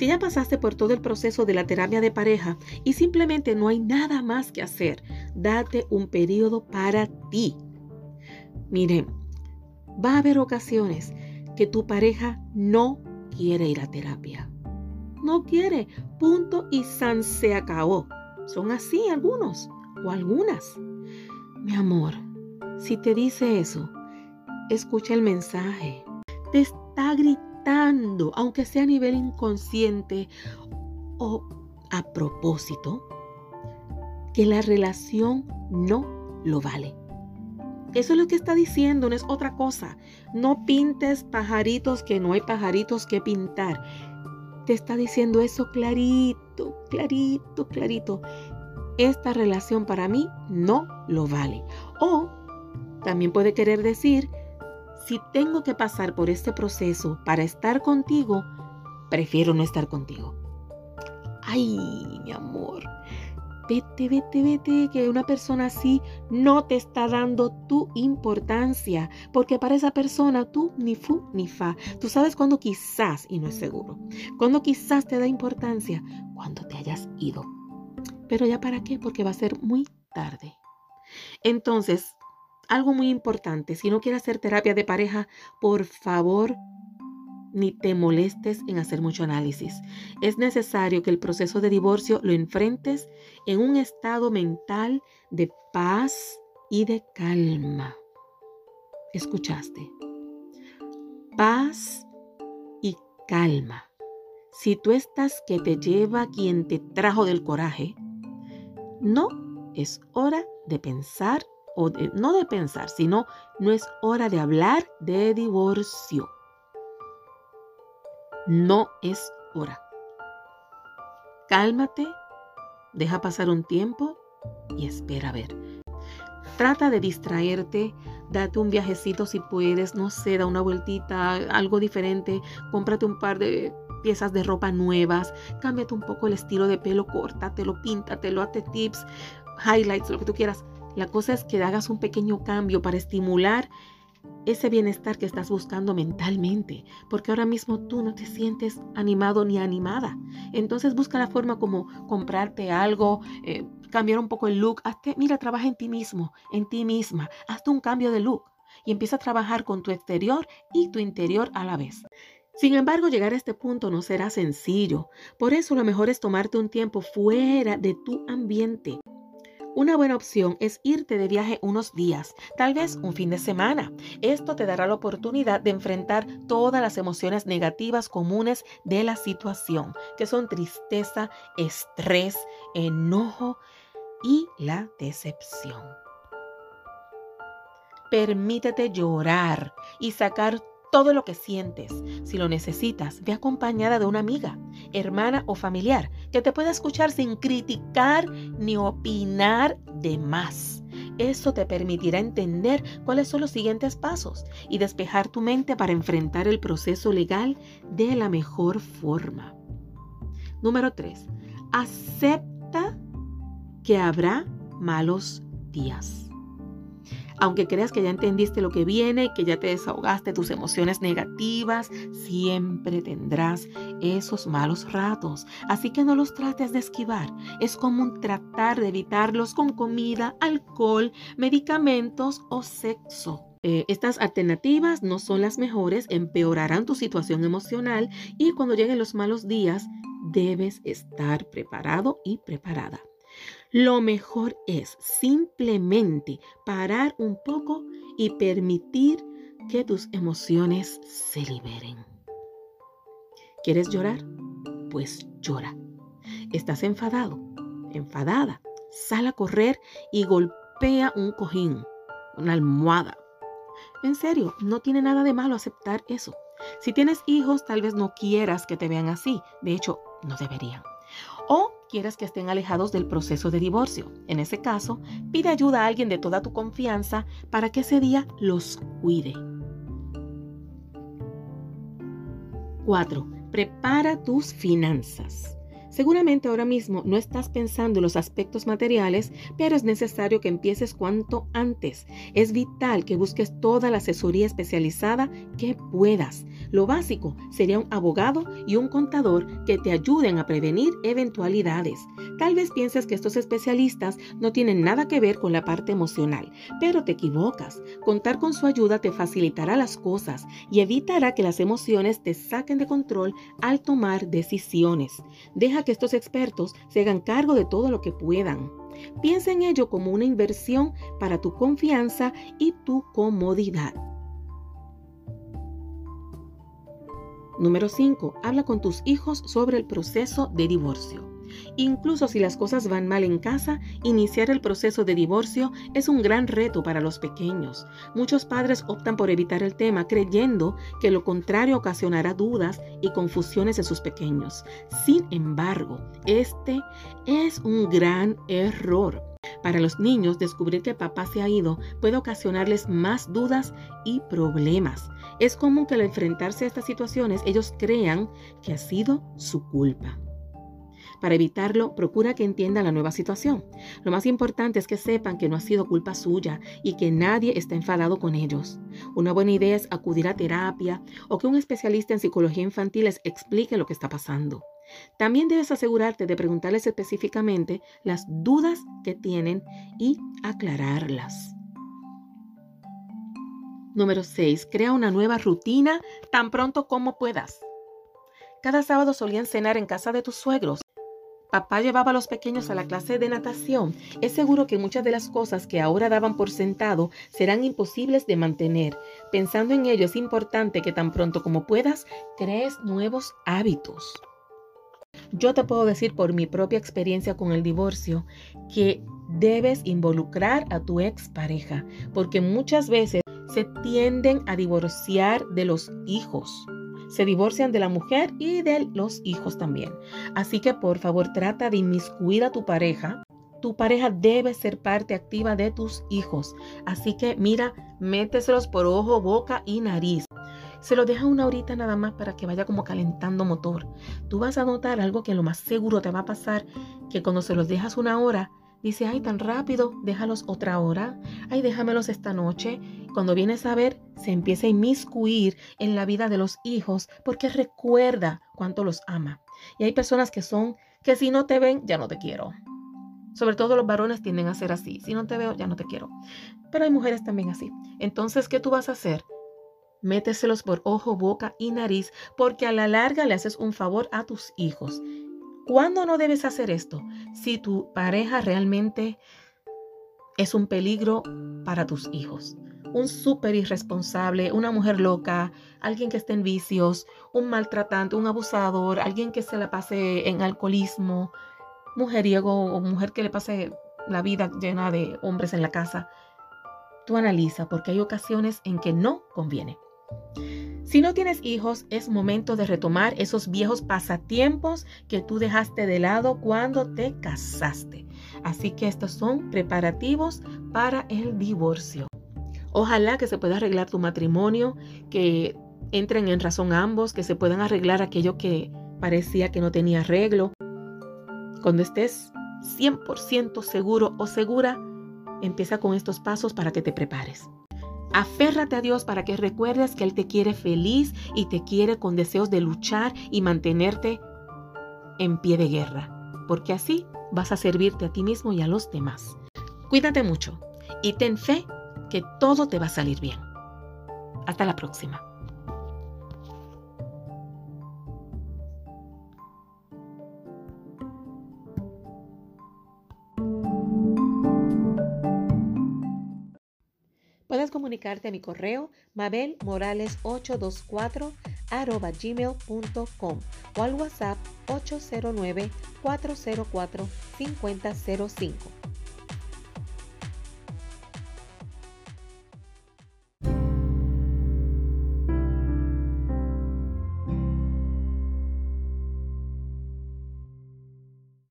Si ya pasaste por todo el proceso de la terapia de pareja y simplemente no hay nada más que hacer, date un periodo para ti. Miren, va a haber ocasiones que tu pareja no quiere ir a terapia. No quiere, punto y san se acabó. Son así algunos o algunas. Mi amor, si te dice eso, escucha el mensaje. Te está gritando, aunque sea a nivel inconsciente o a propósito, que la relación no lo vale. Eso es lo que está diciendo, no es otra cosa. No pintes pajaritos que no hay pajaritos que pintar. Te está diciendo eso clarito, clarito, clarito. Esta relación para mí no lo vale. O también puede querer decir, si tengo que pasar por este proceso para estar contigo, prefiero no estar contigo. Ay, mi amor, vete, vete, vete, que una persona así no te está dando tu importancia, porque para esa persona tú ni fu ni fa. Tú sabes cuando quizás, y no es seguro, cuando quizás te da importancia, cuando te hayas ido. Pero ya para qué, porque va a ser muy tarde. Entonces, algo muy importante, si no quieres hacer terapia de pareja, por favor, ni te molestes en hacer mucho análisis. Es necesario que el proceso de divorcio lo enfrentes en un estado mental de paz y de calma. ¿Escuchaste? Paz y calma. Si tú estás que te lleva quien te trajo del coraje, no es hora de pensar no de pensar, sino no es hora de hablar de divorcio. No es hora. Cálmate, deja pasar un tiempo y espera a ver. Trata de distraerte, date un viajecito si puedes, no sé, da una vueltita, algo diferente, cómprate un par de piezas de ropa nuevas, cámbiate un poco el estilo de pelo, córtatelo, píntatelo, hazte tips, highlights, lo que tú quieras. La cosa es que hagas un pequeño cambio para estimular ese bienestar que estás buscando mentalmente, porque ahora mismo tú no te sientes animado ni animada. Entonces busca la forma como comprarte algo, eh, cambiar un poco el look. Hazte, mira, trabaja en ti mismo, en ti misma. Hazte un cambio de look y empieza a trabajar con tu exterior y tu interior a la vez. Sin embargo, llegar a este punto no será sencillo. Por eso lo mejor es tomarte un tiempo fuera de tu ambiente una buena opción es irte de viaje unos días, tal vez un fin de semana. Esto te dará la oportunidad de enfrentar todas las emociones negativas comunes de la situación, que son tristeza, estrés, enojo y la decepción. Permítete llorar y sacar todo lo que sientes. Si lo necesitas, ve acompañada de una amiga, hermana o familiar que te pueda escuchar sin criticar ni opinar de más. Eso te permitirá entender cuáles son los siguientes pasos y despejar tu mente para enfrentar el proceso legal de la mejor forma. Número 3. Acepta que habrá malos días. Aunque creas que ya entendiste lo que viene, que ya te desahogaste tus emociones negativas, siempre tendrás esos malos ratos. Así que no los trates de esquivar. Es común tratar de evitarlos con comida, alcohol, medicamentos o sexo. Eh, estas alternativas no son las mejores, empeorarán tu situación emocional y cuando lleguen los malos días, debes estar preparado y preparada. Lo mejor es simplemente parar un poco y permitir que tus emociones se liberen. ¿Quieres llorar? Pues llora. ¿Estás enfadado? Enfadada. Sal a correr y golpea un cojín, una almohada. En serio, no tiene nada de malo aceptar eso. Si tienes hijos, tal vez no quieras que te vean así. De hecho, no deberían. O quieres que estén alejados del proceso de divorcio. En ese caso, pide ayuda a alguien de toda tu confianza para que ese día los cuide. 4. Prepara tus finanzas. Seguramente ahora mismo no estás pensando en los aspectos materiales, pero es necesario que empieces cuanto antes. Es vital que busques toda la asesoría especializada que puedas. Lo básico sería un abogado y un contador que te ayuden a prevenir eventualidades. Tal vez pienses que estos especialistas no tienen nada que ver con la parte emocional, pero te equivocas. Contar con su ayuda te facilitará las cosas y evitará que las emociones te saquen de control al tomar decisiones. Deja que estos expertos se hagan cargo de todo lo que puedan. Piensa en ello como una inversión para tu confianza y tu comodidad. Número 5. Habla con tus hijos sobre el proceso de divorcio. Incluso si las cosas van mal en casa, iniciar el proceso de divorcio es un gran reto para los pequeños. Muchos padres optan por evitar el tema creyendo que lo contrario ocasionará dudas y confusiones en sus pequeños. Sin embargo, este es un gran error. Para los niños, descubrir que papá se ha ido puede ocasionarles más dudas y problemas. Es común que al enfrentarse a estas situaciones ellos crean que ha sido su culpa. Para evitarlo, procura que entiendan la nueva situación. Lo más importante es que sepan que no ha sido culpa suya y que nadie está enfadado con ellos. Una buena idea es acudir a terapia o que un especialista en psicología infantil les explique lo que está pasando. También debes asegurarte de preguntarles específicamente las dudas que tienen y aclararlas. Número 6. Crea una nueva rutina tan pronto como puedas. Cada sábado solían cenar en casa de tus suegros. Papá llevaba a los pequeños a la clase de natación. Es seguro que muchas de las cosas que ahora daban por sentado serán imposibles de mantener. Pensando en ello, es importante que tan pronto como puedas crees nuevos hábitos. Yo te puedo decir por mi propia experiencia con el divorcio que debes involucrar a tu expareja, porque muchas veces se tienden a divorciar de los hijos se divorcian de la mujer y de los hijos también. Así que por favor trata de inmiscuir a tu pareja. Tu pareja debe ser parte activa de tus hijos. Así que mira, méteselos por ojo, boca y nariz. Se lo deja una horita nada más para que vaya como calentando motor. Tú vas a notar algo que lo más seguro te va a pasar, que cuando se los dejas una hora, dice, ay, tan rápido, déjalos otra hora, ay, déjamelos esta noche. Cuando vienes a ver, se empieza a inmiscuir en la vida de los hijos porque recuerda cuánto los ama. Y hay personas que son, que si no te ven, ya no te quiero. Sobre todo los varones tienden a ser así. Si no te veo, ya no te quiero. Pero hay mujeres también así. Entonces, ¿qué tú vas a hacer? Méteselos por ojo, boca y nariz porque a la larga le haces un favor a tus hijos. ¿Cuándo no debes hacer esto? Si tu pareja realmente es un peligro para tus hijos. Un súper irresponsable, una mujer loca, alguien que esté en vicios, un maltratante, un abusador, alguien que se la pase en alcoholismo, mujeriego o mujer que le pase la vida llena de hombres en la casa. Tú analiza porque hay ocasiones en que no conviene. Si no tienes hijos, es momento de retomar esos viejos pasatiempos que tú dejaste de lado cuando te casaste. Así que estos son preparativos para el divorcio. Ojalá que se pueda arreglar tu matrimonio, que entren en razón ambos, que se puedan arreglar aquello que parecía que no tenía arreglo. Cuando estés 100% seguro o segura, empieza con estos pasos para que te prepares. Aférrate a Dios para que recuerdes que Él te quiere feliz y te quiere con deseos de luchar y mantenerte en pie de guerra, porque así vas a servirte a ti mismo y a los demás. Cuídate mucho y ten fe que todo te va a salir bien. Hasta la próxima. Comunicarte a mi correo mabelmorales824 gmail.com o al WhatsApp 809 404 5005.